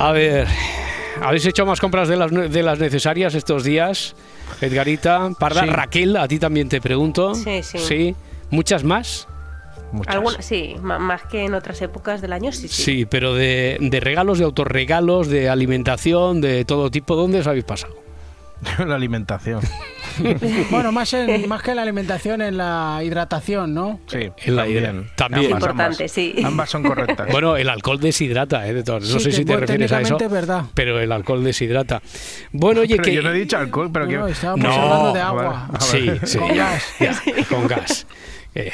A ver, ¿habéis hecho más compras de las, de las necesarias estos días? Edgarita, Parda, Sí. Raquel, a ti también te pregunto. Sí, sí. ¿Sí? ¿Muchas más? Muchas. Alguna- sí, más que en otras épocas del año, sí, sí. Sí, pero de, de regalos, de autorregalos, de alimentación, de todo tipo, ¿dónde os habéis pasado? la alimentación. Bueno, más, en- más que la alimentación, en la hidratación, ¿no? Sí, En la también. hidra- también. Ambas, Importante, ambas. sí. Ambas son correctas. Bueno, el alcohol deshidrata, ¿eh? De todas- No Sí, sé si te bueno, refieres a eso. verdad. Pero el alcohol deshidrata. Bueno, oye, pero que. yo no he dicho alcohol, pero No, que... estábamos No, hablando de agua. Sí, sí. Con gas. Ya, con gas. Eh,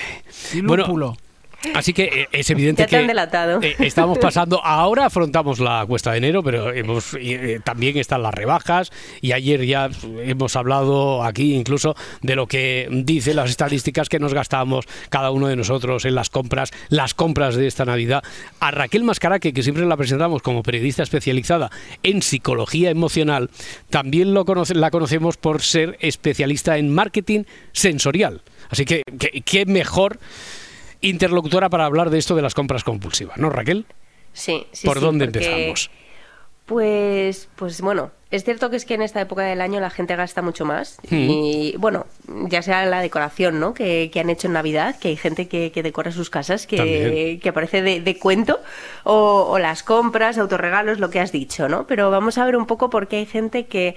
Y bueno, lúpulo. Así que eh, es evidente Ya te que han delatado. eh, estamos pasando, ahora afrontamos la cuesta de enero, pero hemos, eh, también están las rebajas y ayer ya hemos hablado aquí incluso de lo que dicen las estadísticas que nos gastamos cada uno de nosotros en las compras, las compras de esta Navidad. A Raquel Mascaraque, que siempre la presentamos como periodista especializada en psicología emocional, también lo conoce- la conocemos por ser especialista en marketing sensorial. Así que- qué mejor interlocutora para hablar de esto de las compras compulsivas, ¿no, Raquel? Sí, sí, ¿Por sí, dónde porque, empezamos? Pues, pues bueno, es cierto que es que en esta época del año la gente gasta mucho más. Mm. Y bueno, ya sea la decoración ¿no? que, que han hecho en Navidad, que hay gente que, que decora sus casas, que, que parece de, de cuento, o, o las compras, autorregalos, lo que has dicho, ¿no? Pero vamos a ver un poco por qué hay gente que,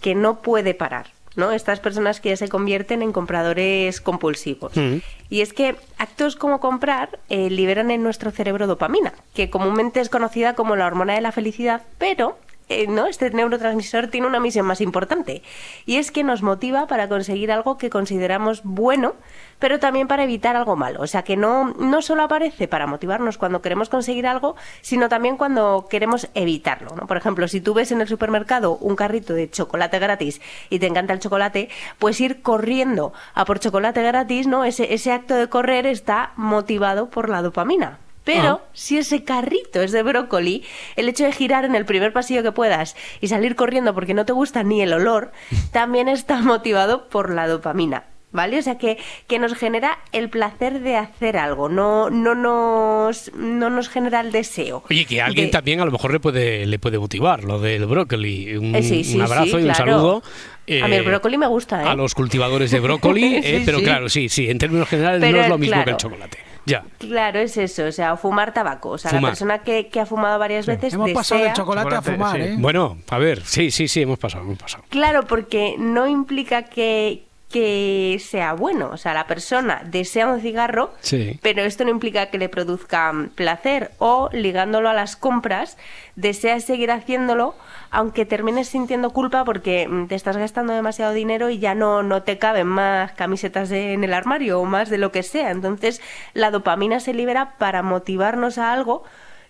que no puede parar. ¿No? Estas personas que ya se convierten en compradores compulsivos. Mm. Y es que actos como comprar eh, liberan en nuestro cerebro dopamina, que comúnmente es conocida como la hormona de la felicidad, pero eh, no, este neurotransmisor tiene una misión más importante y es que nos motiva para conseguir algo que consideramos bueno, pero también para evitar algo malo. O sea que no, no solo aparece para motivarnos cuando queremos conseguir algo, sino también cuando queremos evitarlo. Por ejemplo, si tú ves en el supermercado un carrito de chocolate gratis y te encanta el chocolate, pues ir corriendo a por chocolate gratis, ¿no? Ese, ese acto de correr está motivado por la dopamina. Pero Ah. si ese carrito es de brócoli, el hecho de girar en el primer pasillo que puedas y salir corriendo porque no te gusta ni el olor, también está motivado por la dopamina. ¿Vale? O sea que, que nos genera el placer de hacer algo, no, no, nos, no nos genera el deseo. Oye, que a alguien de- también a lo mejor le puede, le puede motivar lo del brócoli. Un, Eh, sí, sí, un abrazo sí, y un claro. saludo. A mí el eh, brócoli me gusta, ¿eh? A los cultivadores de brócoli, eh, pero claro, sí, sí, en términos generales Pero, no es lo mismo que el chocolate. Ya. Claro, es eso, o sea, o fumar tabaco. O sea, Fumar. la persona que, que ha fumado varias veces Hemos pasado del chocolate, a fumar, sí. ¿eh? Bueno, a ver, sí, sí, sí, hemos pasado, hemos pasado. Claro, porque no implica que, que sea bueno. O sea, la persona desea un cigarro, Sí. pero esto no implica que le produzca mm, placer. O, ligándolo a las compras, deseas seguir haciéndolo, aunque termines sintiendo culpa porque mm, te estás gastando demasiado dinero y ya no, no te caben más camisetas de- en el armario o más de lo que sea. Entonces, la dopamina se libera para motivarnos a algo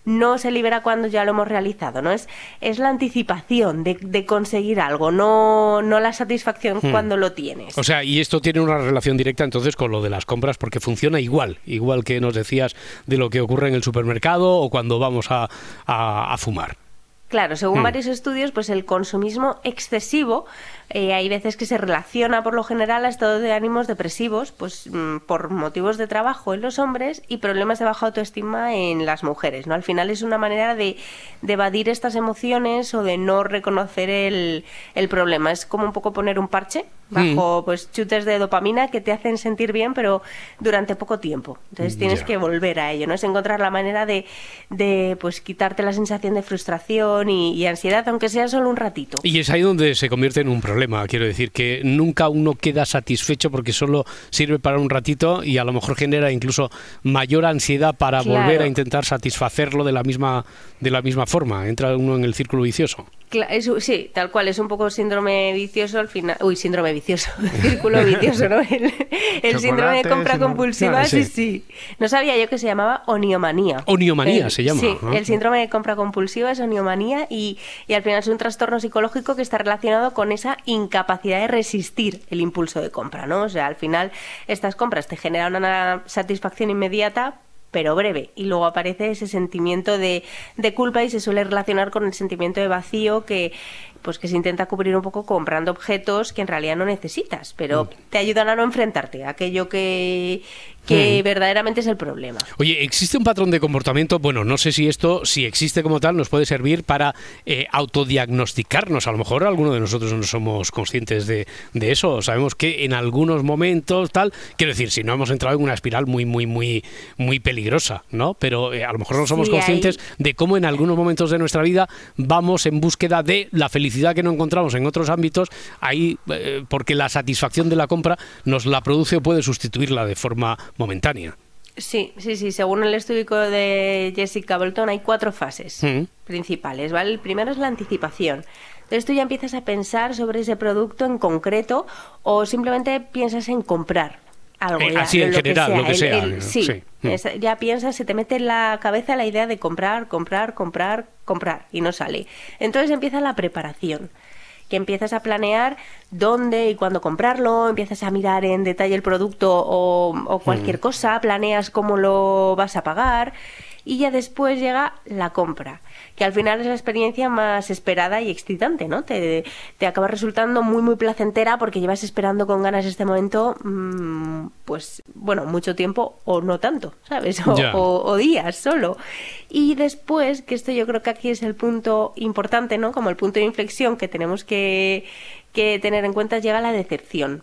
no se libera cuando ya lo hemos realizado, ¿no? Es, es la anticipación de, de conseguir algo, no, no la satisfacción cuando lo tienes. Hmm. O sea, y esto tiene una relación directa entonces con lo de las compras porque funciona igual, igual que nos decías de lo que ocurre en el supermercado o cuando vamos a, a- a fumar. Claro, según Hmm. varios estudios, pues el consumismo excesivo eh, hay veces que se relaciona por lo general a estados de ánimos depresivos, pues mm, por motivos de trabajo en los hombres y problemas de baja autoestima en las mujeres, ¿no? Al final es una manera de, de evadir estas emociones o de no reconocer el, el problema. Es como un poco poner un parche bajo pues chutes de dopamina que te hacen sentir bien, pero durante poco tiempo. Entonces tienes Ya. que volver a ello, ¿no? Es encontrar la manera de, de pues quitarte la sensación de frustración y, y ansiedad, aunque sea solo un ratito. Y es ahí donde se convierte en un problema. Quiero decir que nunca uno queda satisfecho porque solo sirve para un ratito y a lo mejor genera incluso mayor ansiedad para Claro. volver a intentar satisfacerlo de la misma de la misma forma. Entra uno en el círculo vicioso. Es- sí, tal cual, es un poco síndrome vicioso al final. Uy, síndrome vicioso, círculo vicioso, ¿no? El, el síndrome de compra compulsiva, Ah, sí. sí. No sabía yo que se llamaba oniomanía. Oniomanía El- se llama, Sí, el síndrome de compra compulsiva es oniomanía y, y al final es un trastorno psicológico que está relacionado con esa incapacidad de resistir el impulso de compra, ¿no? O sea, al final estas compras te generan una satisfacción inmediata pero breve. Y luego aparece ese sentimiento de, de culpa y se suele relacionar con el sentimiento de vacío que, pues que se intenta cubrir un poco comprando objetos que en realidad no necesitas, pero Mm. te ayudan a no enfrentarte a aquello que, que Mm. verdaderamente es el problema. Oye, ¿existe un patrón de comportamiento? Bueno, no sé si esto, si existe como tal, nos puede servir para eh, autodiagnosticarnos. A lo mejor alguno de nosotros no somos conscientes de, de eso. Sabemos que en algunos momentos, tal, quiero decir, si no hemos entrado en una espiral muy, muy, muy, muy peligrosa, ¿no? Pero eh, a lo mejor no somos Sí, conscientes hay- de cómo en algunos momentos de nuestra vida vamos en búsqueda de la felicidad que no encontramos en otros ámbitos, ahí, eh, porque la satisfacción de la compra nos la produce o puede sustituirla de forma momentánea. Sí, sí, sí. Según el estudio de Jessica Bolton, hay cuatro fases Mm. principales, ¿vale? El primero es la anticipación. Entonces tú ya empiezas a pensar sobre ese producto en concreto o simplemente piensas en comprar algo. Eh, ya, así en lo general, lo que sea, sí, Sí. Mm. es- ya piensas, se te mete en la cabeza la idea de comprar, comprar, comprar, comprar y no sale. Entonces empieza la preparación que empiezas a planear dónde y cuándo comprarlo, empiezas a mirar en detalle el producto o, o cualquier cosa, planeas cómo lo vas a pagar y ya después llega la compra, que al final es la experiencia más esperada y excitante, ¿no? Te, te acaba resultando muy, muy placentera porque llevas esperando con ganas este momento, mm, pues, bueno, mucho tiempo o no tanto, ¿sabes? O, o- o días solo. Y después, que esto yo creo que aquí es el punto importante, ¿no? Como el punto de inflexión que tenemos que, que tener en cuenta, llega la decepción.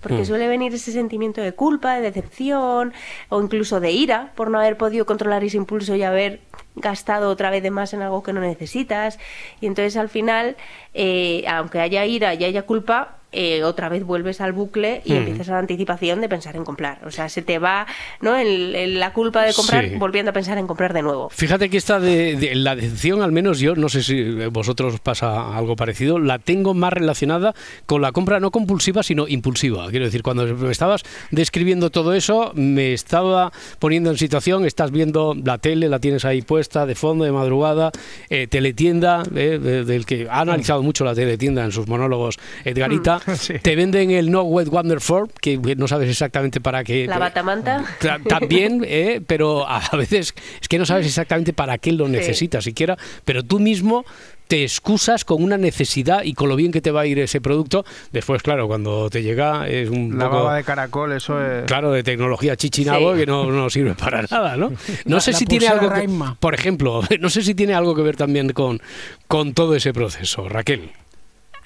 Porque Mm. suele venir ese sentimiento de culpa, de decepción o incluso de ira por no haber podido controlar ese impulso y haber gastado otra vez de más en algo que no necesitas. Y entonces al final, eh, aunque haya ira y haya culpa, eh, otra vez vuelves al bucle y Mm. empiezas a la anticipación de pensar en comprar. O sea, se te va ¿no? el- el- la culpa de comprar Sí. volviendo a pensar en comprar de nuevo. Fíjate que esta de, de- la decepción, al menos yo, no sé si vosotros os pasa algo parecido, la tengo más relacionada con la compra no compulsiva, sino impulsiva. Quiero decir, cuando me estabas describiendo todo eso, me estaba poniendo en situación, estás viendo la tele, la tienes ahí puesta de fondo, de madrugada, eh, teletienda, eh, de- del que ha analizado mucho la teletienda en sus monólogos Edgarita, Sí. te venden el No Wet Wonder 4, que no sabes exactamente para qué. La batamanta. También, eh, pero a veces es que no sabes exactamente para qué lo Sí. necesitas siquiera, pero tú mismo te excusas con una necesidad y con lo bien que te va a ir ese producto. Después, claro, cuando te llega es un La poco... baba de caracol, eso es... Claro, de tecnología chichinabo Sí. que no, no sirve para nada, ¿no? No La- sé la si tiene algo que, por ejemplo, no sé si tiene algo que ver también con, con todo ese proceso, Raquel.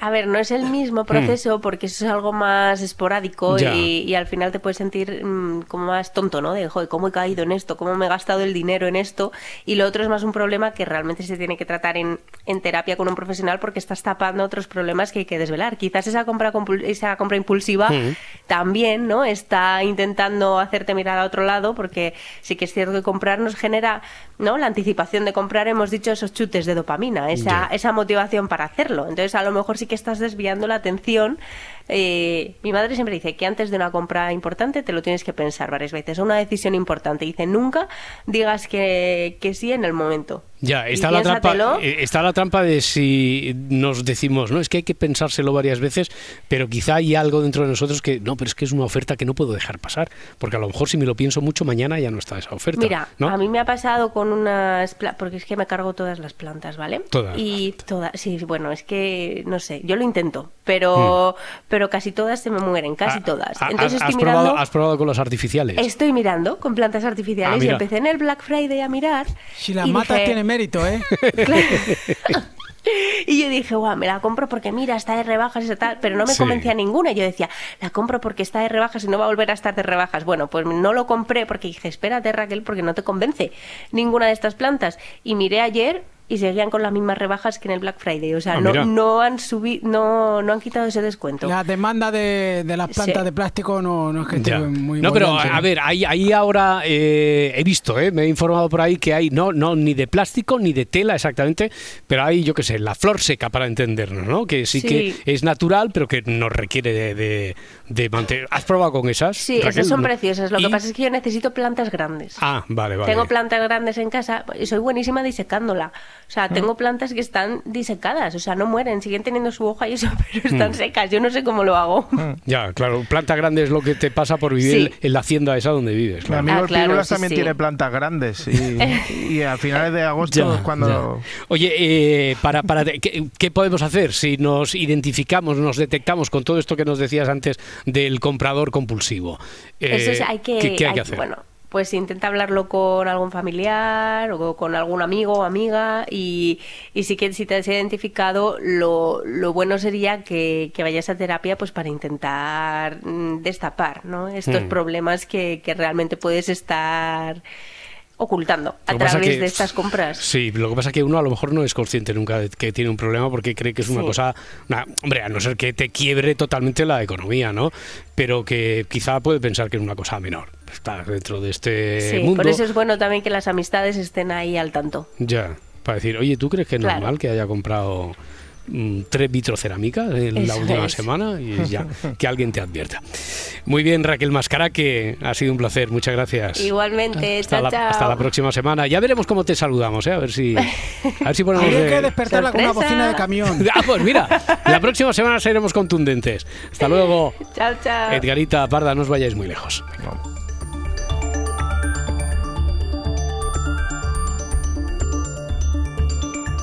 A ver, no es el mismo proceso porque eso es algo más esporádico Hmm. Y, y al final te puedes sentir mm, como más tonto, ¿no? De, joder, ¿cómo he caído en esto? ¿Cómo me he gastado el dinero en esto? Y lo otro es más un problema que realmente se tiene que tratar en, en terapia con un profesional porque estás tapando otros problemas que hay que desvelar. Quizás esa compra, esa compra impulsiva Mm. también, ¿no? Está intentando hacerte mirar a otro lado porque sí que es cierto que comprar nos genera, ¿no? La anticipación de comprar, hemos dicho, esos chutes de dopamina, esa, esa motivación para hacerlo. Entonces, a lo mejor sí que estás desviando la atención. Eh, mi madre siempre dice que antes de una compra importante te lo tienes que pensar varias veces. Una decisión importante. Dice, nunca digas que, que sí en el momento. Ya, está la, trampa, eh, está la trampa de si nos decimos, no, es que hay que pensárselo varias veces, pero quizá hay algo dentro de nosotros que, no, pero es que es una oferta que no puedo dejar pasar, porque a lo mejor si me lo pienso mucho, mañana ya no está esa oferta. Mira, ¿no? a mí me ha pasado con unas porque es que me cargo todas las plantas, ¿vale? Todas. Y todas, sí, bueno, es que no sé, yo lo intento, pero pero casi todas se me mueren, casi Hmm. Ah, todas. ah, Entonces has, estoy has probado, mirando has probado con los artificiales. Estoy mirando con plantas artificiales Ah, y empecé en el Black Friday a mirar. Si las y matas dije- tiene mérito, ¿eh? Claro. Y yo dije, guau, me la compro porque mira, está de rebajas y tal, pero no me Sí. convencía ninguna. Yo decía, la compro porque está de rebajas y no va a volver a estar de rebajas. Bueno, pues no lo compré porque dije, espérate Raquel, porque no te convence ninguna de estas plantas. Y miré ayer y seguían con las mismas rebajas que en el Black Friday. O sea, Ah, no, no han subido, no, no han quitado ese descuento. La demanda de, de las plantas Sí. de plástico no, no es que esté Ya. muy no, pero a ver, ahí, ahí ahora eh, he visto, eh, me he informado por ahí que hay no, no ni de plástico ni de tela exactamente, pero hay, yo qué sé, la flor seca para entendernos, ¿no? Que sí, Sí. que es natural, pero que nos requiere de, de, de mantener. ¿Has probado con esas? Sí, Raquel? esas son No. preciosas. Lo Y- que pasa es que yo necesito plantas grandes. Ah, vale, vale. Tengo plantas grandes en casa y soy buenísima disecándola. O sea, tengo plantas que están disecadas, o sea, no mueren, siguen teniendo su hoja y eso, pero están secas. Yo no sé cómo lo hago. Ya, claro, planta grande es lo que te pasa por vivir Sí. en la hacienda esa donde vives. Mi claro. amigo Ah, el claro, Pirulas sí, también sí. tiene plantas grandes y, y a finales de agosto Ya, es cuando... Oye, eh, para, para, ¿qué, qué podemos hacer si nos identificamos, nos detectamos con todo esto que nos decías antes del comprador compulsivo? Eh, Eso es, hay que, ¿qué, qué hay que hacer? Bueno, pues intenta hablarlo con algún familiar o con algún amigo o amiga y, y sí que si te has identificado, lo, lo bueno sería que, que vayas a terapia pues para intentar mm, destapar ¿no? estos Mm. problemas que, que realmente puedes estar ocultando a través que- de estas compras. Sí, lo que pasa es que uno a lo mejor no es consciente nunca de que tiene un problema porque cree que es una Sí. cosa, una- hombre, a no ser que te quiebre totalmente la economía, ¿no? Pero que quizá puede pensar que es una cosa menor. Está dentro de este Sí, mundo. por eso es bueno también que las amistades estén ahí al tanto. Ya, para decir, oye, ¿tú crees que es Claro. normal que haya comprado mm, tres vitrocerámicas en la Eso última es. semana? Y ya, que alguien te advierta. Muy bien, Raquel Mascara, que ha sido un placer. Muchas gracias. Igualmente, Hasta chao, la, chao. hasta la próxima semana. Ya veremos cómo te saludamos, ¿eh? A ver si, a ver si ponemos... Habría que de- despertarla con una bocina de camión. Ah, pues mira, la próxima semana seremos contundentes. Hasta luego. Chao, chao. Edgarita, Parda, no os vayáis muy lejos.